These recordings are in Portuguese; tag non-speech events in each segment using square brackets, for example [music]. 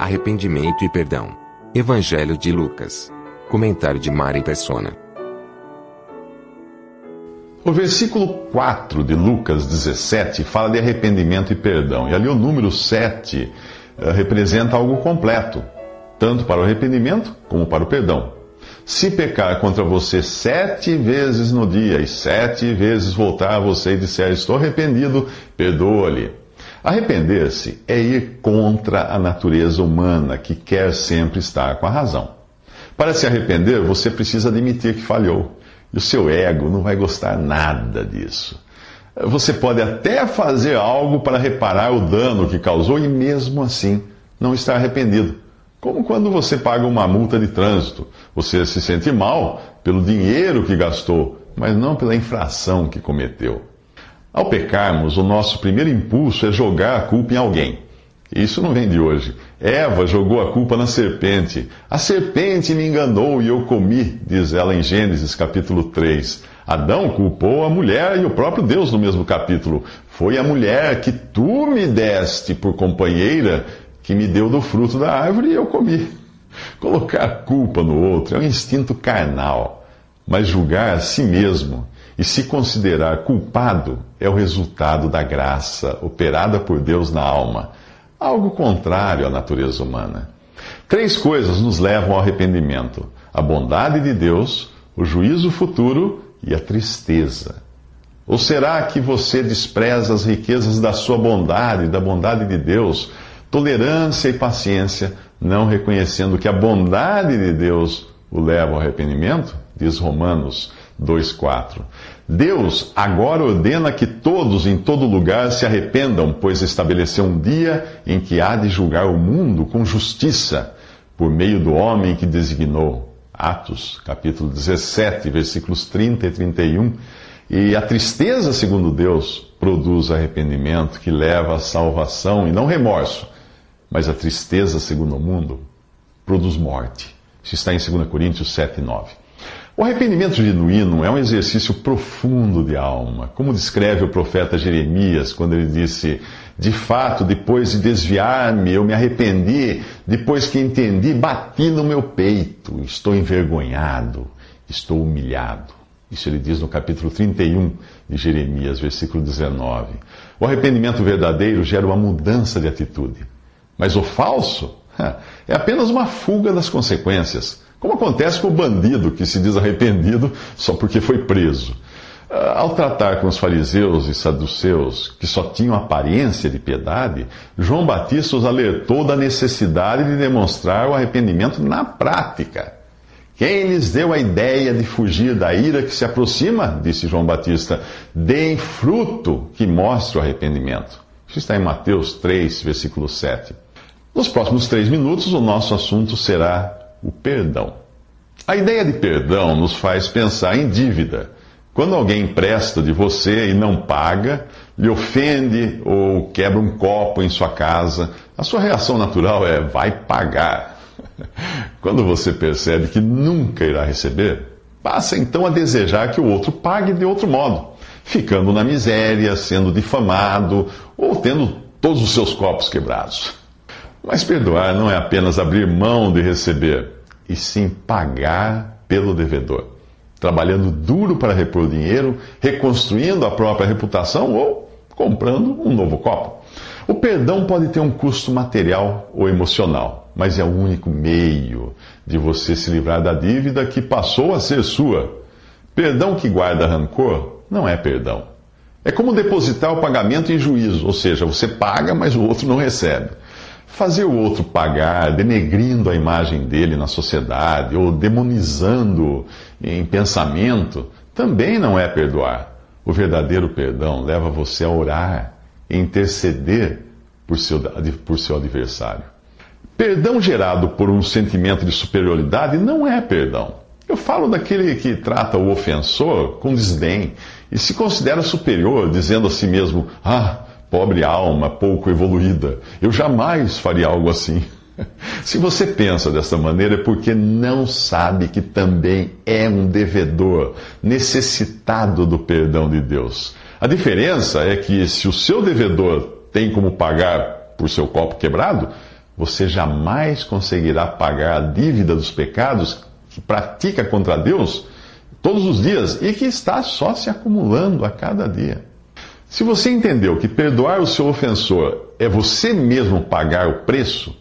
Arrependimento e perdão. Evangelho de Lucas. Comentário de Mari Persona. O versículo 4 de Lucas 17 fala de arrependimento e perdão. E ali o número 7 uh, representa algo completo, tanto para o arrependimento como para o perdão. Se pecar contra você sete vezes no dia e sete vezes voltar a você e disser estou arrependido, perdoa-lhe. Arrepender-se é ir contra a natureza humana que quer sempre estar com a razão. Para se arrepender, você precisa admitir que falhou. E o seu ego não vai gostar nada disso. Você pode até fazer algo para reparar o dano que causou e mesmo assim não estar arrependido. Como quando você paga uma multa de trânsito. Você se sente mal pelo dinheiro que gastou, mas não pela infração que cometeu. Ao pecarmos, o nosso primeiro impulso é jogar a culpa em alguém. Isso não vem de hoje. Eva jogou a culpa na serpente. A serpente me enganou e eu comi, diz ela em Gênesis capítulo 3. Adão culpou a mulher e o próprio Deus no mesmo capítulo. Foi a mulher que tu me deste por companheira que me deu do fruto da árvore e eu comi. Colocar culpa no outro é um instinto carnal, mas julgar a si mesmo e se considerar culpado é o resultado da graça operada por Deus na alma, algo contrário à natureza humana. Três coisas nos levam ao arrependimento: a bondade de Deus, o juízo futuro e a tristeza. Ou será que você despreza as riquezas da sua bondade, da bondade de Deus, tolerância e paciência, não reconhecendo que a bondade de Deus o leva ao arrependimento? Diz Romanos 2,4. Deus agora ordena que todos em todo lugar se arrependam, pois estabeleceu um dia em que há de julgar o mundo com justiça, por meio do homem que designou. Atos, capítulo 17, versículos 30 e 31. E a tristeza, segundo Deus, produz arrependimento que leva à salvação e não remorso. Mas a tristeza, segundo o mundo, produz morte. Isso está em 2 Coríntios 7, 9. O arrependimento genuíno é um exercício profundo de alma, como descreve o profeta Jeremias quando ele disse: De fato, depois de desviar-me, eu me arrependi, depois que entendi, bati no meu peito, estou envergonhado, estou humilhado. Isso ele diz no capítulo 31 de Jeremias, versículo 19. O arrependimento verdadeiro gera uma mudança de atitude, mas o falso [laughs] é apenas uma fuga das consequências. Como acontece com o bandido que se diz arrependido só porque foi preso. Ah, ao tratar com os fariseus e saduceus, que só tinham aparência de piedade, João Batista os alertou da necessidade de demonstrar o arrependimento na prática. Quem lhes deu a ideia de fugir da ira que se aproxima, disse João Batista, deem fruto que mostre o arrependimento. Isso está em Mateus 3, versículo 7. Nos próximos três minutos, o nosso assunto será o perdão. A ideia de perdão nos faz pensar em dívida. Quando alguém empresta de você e não paga, lhe ofende ou quebra um copo em sua casa, a sua reação natural é vai pagar. [laughs] Quando você percebe que nunca irá receber, passa então a desejar que o outro pague de outro modo, ficando na miséria, sendo difamado ou tendo todos os seus copos quebrados. Mas perdoar não é apenas abrir mão de receber, e sim pagar pelo devedor, trabalhando duro para repor o dinheiro, reconstruindo a própria reputação ou comprando um novo copo. O perdão pode ter um custo material ou emocional, mas é o único meio de você se livrar da dívida que passou a ser sua. Perdão que guarda rancor não é perdão. É como depositar o pagamento em juízo, ou seja, você paga, mas o outro não recebe. Fazer o outro pagar, denegrindo a imagem dele na sociedade ou demonizando em pensamento, também não é perdoar. O verdadeiro perdão leva você a orar e interceder por seu, por seu adversário. Perdão gerado por um sentimento de superioridade não é perdão. Eu falo daquele que trata o ofensor com desdém e se considera superior, dizendo a si mesmo: Ah, pobre alma, pouco evoluída, eu jamais faria algo assim. [laughs] Se você pensa dessa maneira, é porque não sabe que também é um devedor, necessitado do perdão de Deus. A diferença é que se o seu devedor tem como pagar por seu copo quebrado, você jamais conseguirá pagar a dívida dos pecados que pratica contra Deus todos os dias e que está só se acumulando a cada dia. Se você entendeu que perdoar o seu ofensor é você mesmo pagar o preço,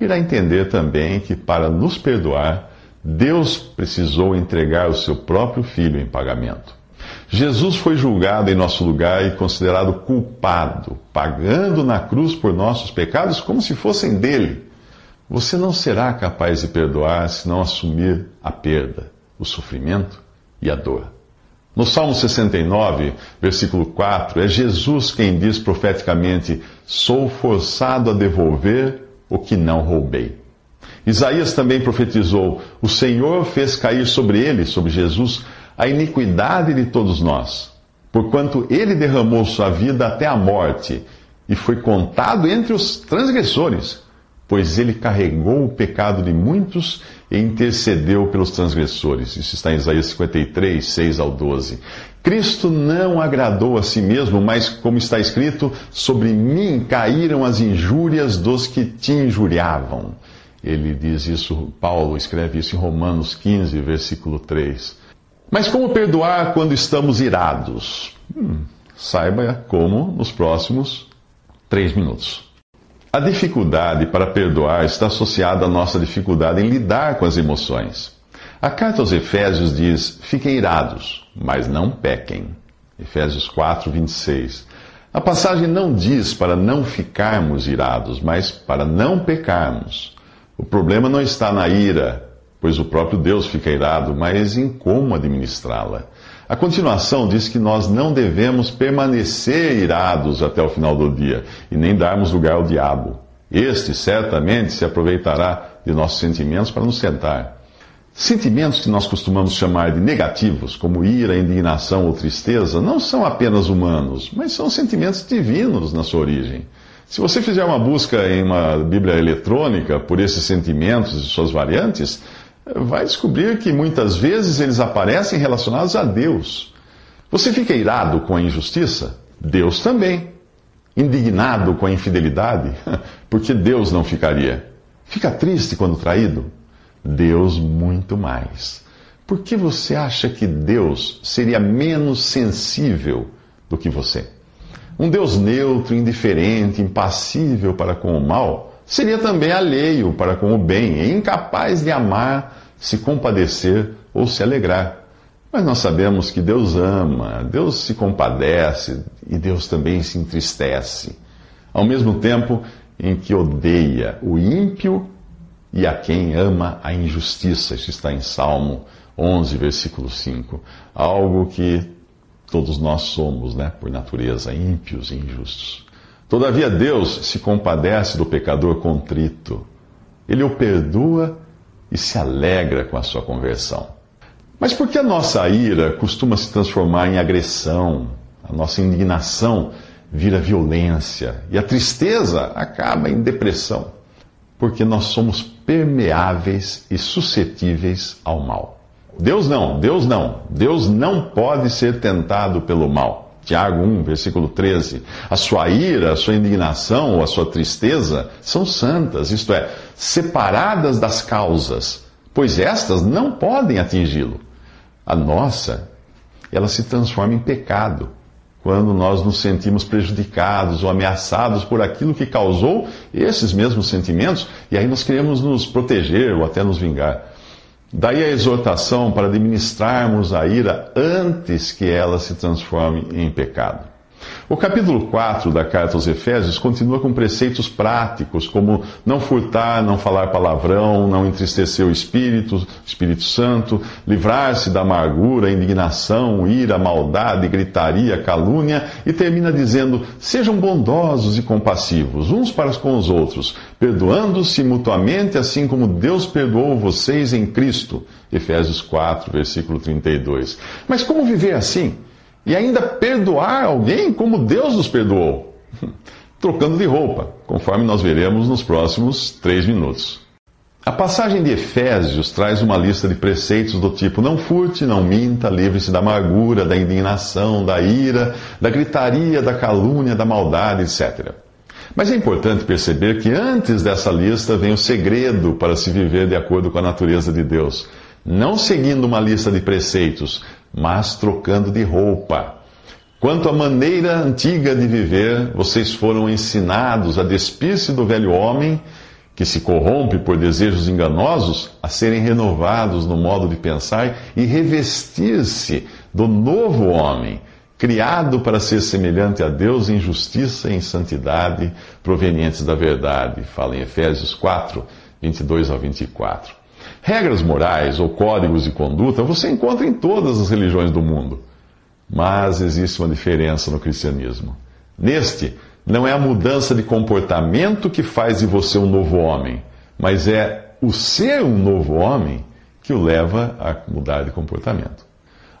irá entender também que para nos perdoar, Deus precisou entregar o seu próprio filho em pagamento. Jesus foi julgado em nosso lugar e considerado culpado, pagando na cruz por nossos pecados como se fossem dele. Você não será capaz de perdoar se não assumir a perda, o sofrimento e a dor. No Salmo 69, versículo 4, é Jesus quem diz profeticamente: Sou forçado a devolver o que não roubei. Isaías também profetizou: O Senhor fez cair sobre ele, sobre Jesus, a iniquidade de todos nós, porquanto ele derramou sua vida até a morte e foi contado entre os transgressores, pois ele carregou o pecado de muitos e intercedeu pelos transgressores. Isso está em Isaías 53, 6 ao 12. Cristo não agradou a si mesmo, mas, como está escrito, sobre mim caíram as injúrias dos que te injuriavam. Ele diz isso, Paulo escreve isso em Romanos 15, versículo 3. Mas como perdoar quando estamos irados? Hum, saiba como nos próximos três minutos. A dificuldade para perdoar está associada à nossa dificuldade em lidar com as emoções. A carta aos Efésios diz: fiquem irados, mas não pequem. Efésios 4, 26. A passagem não diz para não ficarmos irados, mas para não pecarmos. O problema não está na ira, pois o próprio Deus fica irado, mas em como administrá-la. A continuação diz que nós não devemos permanecer irados até o final do dia e nem darmos lugar ao diabo. Este certamente se aproveitará de nossos sentimentos para nos sentar. Sentimentos que nós costumamos chamar de negativos, como ira, indignação ou tristeza, não são apenas humanos, mas são sentimentos divinos na sua origem. Se você fizer uma busca em uma Bíblia eletrônica por esses sentimentos e suas variantes, vai descobrir que muitas vezes eles aparecem relacionados a Deus. Você fica irado com a injustiça? Deus também. Indignado com a infidelidade? [laughs] Porque Deus não ficaria. Fica triste quando traído? Deus muito mais. Por que você acha que Deus seria menos sensível do que você? Um Deus neutro, indiferente, impassível para com o mal seria também alheio para com o bem e incapaz de amar, se compadecer ou se alegrar. Mas nós sabemos que Deus ama, Deus se compadece e Deus também se entristece. Ao mesmo tempo em que odeia o ímpio e a quem ama a injustiça. Isso está em Salmo 11, versículo 5. Algo que todos nós somos, né, por natureza, ímpios e injustos. Todavia, Deus se compadece do pecador contrito. Ele o perdoa e se alegra com a sua conversão. Mas por que a nossa ira costuma se transformar em agressão? A nossa indignação vira violência e a tristeza acaba em depressão? Porque nós somos permeáveis e suscetíveis ao mal. Deus não, Deus não. Deus não pode ser tentado pelo mal. Tiago 1, versículo 13. A sua ira, a sua indignação ou a sua tristeza são santas, isto é, separadas das causas, pois estas não podem atingi-lo. A nossa, ela se transforma em pecado quando nós nos sentimos prejudicados ou ameaçados por aquilo que causou esses mesmos sentimentos, e aí nós queremos nos proteger ou até nos vingar. Daí a exortação para administrarmos a ira antes que ela se transforme em pecado. O capítulo 4 da carta aos Efésios continua com preceitos práticos, como não furtar, não falar palavrão, não entristecer o Espírito, Espírito Santo, livrar-se da amargura, indignação, ira, maldade, gritaria, calúnia, e termina dizendo: sejam bondosos e compassivos uns para com os outros, perdoando-se mutuamente, assim como Deus perdoou vocês em Cristo. Efésios 4, versículo 32. Mas como viver assim? E ainda perdoar alguém como Deus nos perdoou, [laughs] trocando de roupa, conforme nós veremos nos próximos três minutos. A passagem de Efésios traz uma lista de preceitos do tipo: não furte, não minta, livre-se da amargura, da indignação, da ira, da gritaria, da calúnia, da maldade, etc. Mas é importante perceber que antes dessa lista vem o segredo para se viver de acordo com a natureza de Deus. Não seguindo uma lista de preceitos, mas trocando de roupa. Quanto à maneira antiga de viver, vocês foram ensinados a despir-se do velho homem, que se corrompe por desejos enganosos, a serem renovados no modo de pensar e revestir-se do novo homem, criado para ser semelhante a Deus em justiça e em santidade provenientes da verdade. Fala em Efésios 4, 22 ao 24. Regras morais ou códigos de conduta você encontra em todas as religiões do mundo. Mas existe uma diferença no cristianismo. Neste, não é a mudança de comportamento que faz de você um novo homem, mas é o ser um novo homem que o leva a mudar de comportamento.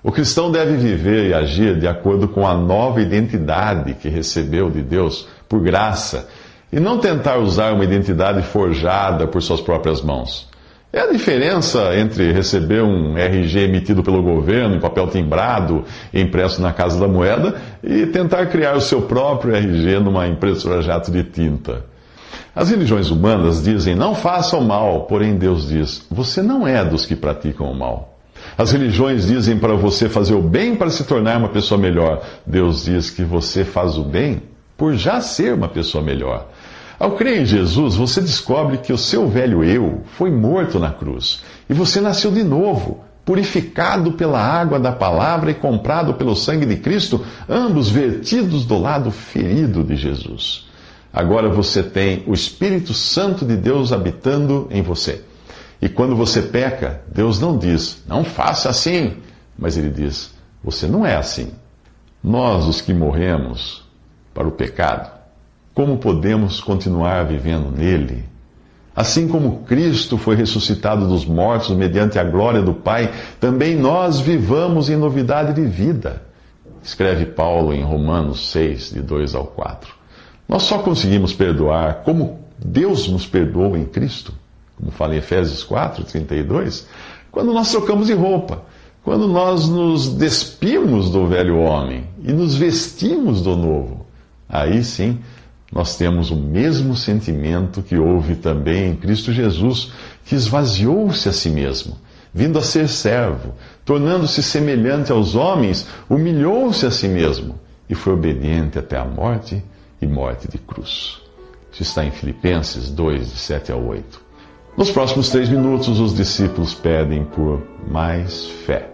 O cristão deve viver e agir de acordo com a nova identidade que recebeu de Deus por graça e não tentar usar uma identidade forjada por suas próprias mãos. É a diferença entre receber um RG emitido pelo governo, em papel timbrado, impresso na Casa da Moeda, e tentar criar o seu próprio RG numa impressora jato de tinta. As religiões humanas dizem não façam mal, porém Deus diz: você não é dos que praticam o mal. As religiões dizem para você fazer o bem para se tornar uma pessoa melhor. Deus diz que você faz o bem por já ser uma pessoa melhor. Ao crer em Jesus, você descobre que o seu velho eu foi morto na cruz e você nasceu de novo, purificado pela água da palavra e comprado pelo sangue de Cristo, ambos vertidos do lado ferido de Jesus. Agora você tem o Espírito Santo de Deus habitando em você. E quando você peca, Deus não diz, não faça assim, mas Ele diz, você não é assim. Nós, os que morremos para o pecado, como podemos continuar vivendo nele? Assim como Cristo foi ressuscitado dos mortos mediante a glória do Pai, também nós vivamos em novidade de vida. Escreve Paulo em Romanos 6, de 2 ao 4. Nós só conseguimos perdoar como Deus nos perdoou em Cristo, como fala em Efésios 4, 32, quando nós trocamos de roupa, quando nós nos despimos do velho homem e nos vestimos do novo. Aí sim nós temos o mesmo sentimento que houve também em Cristo Jesus, que esvaziou-se a si mesmo, vindo a ser servo, tornando-se semelhante aos homens, humilhou-se a si mesmo e foi obediente até a morte e morte de cruz. Isso está em Filipenses 2, de 7 a 8. Nos próximos três minutos, os discípulos pedem por mais fé.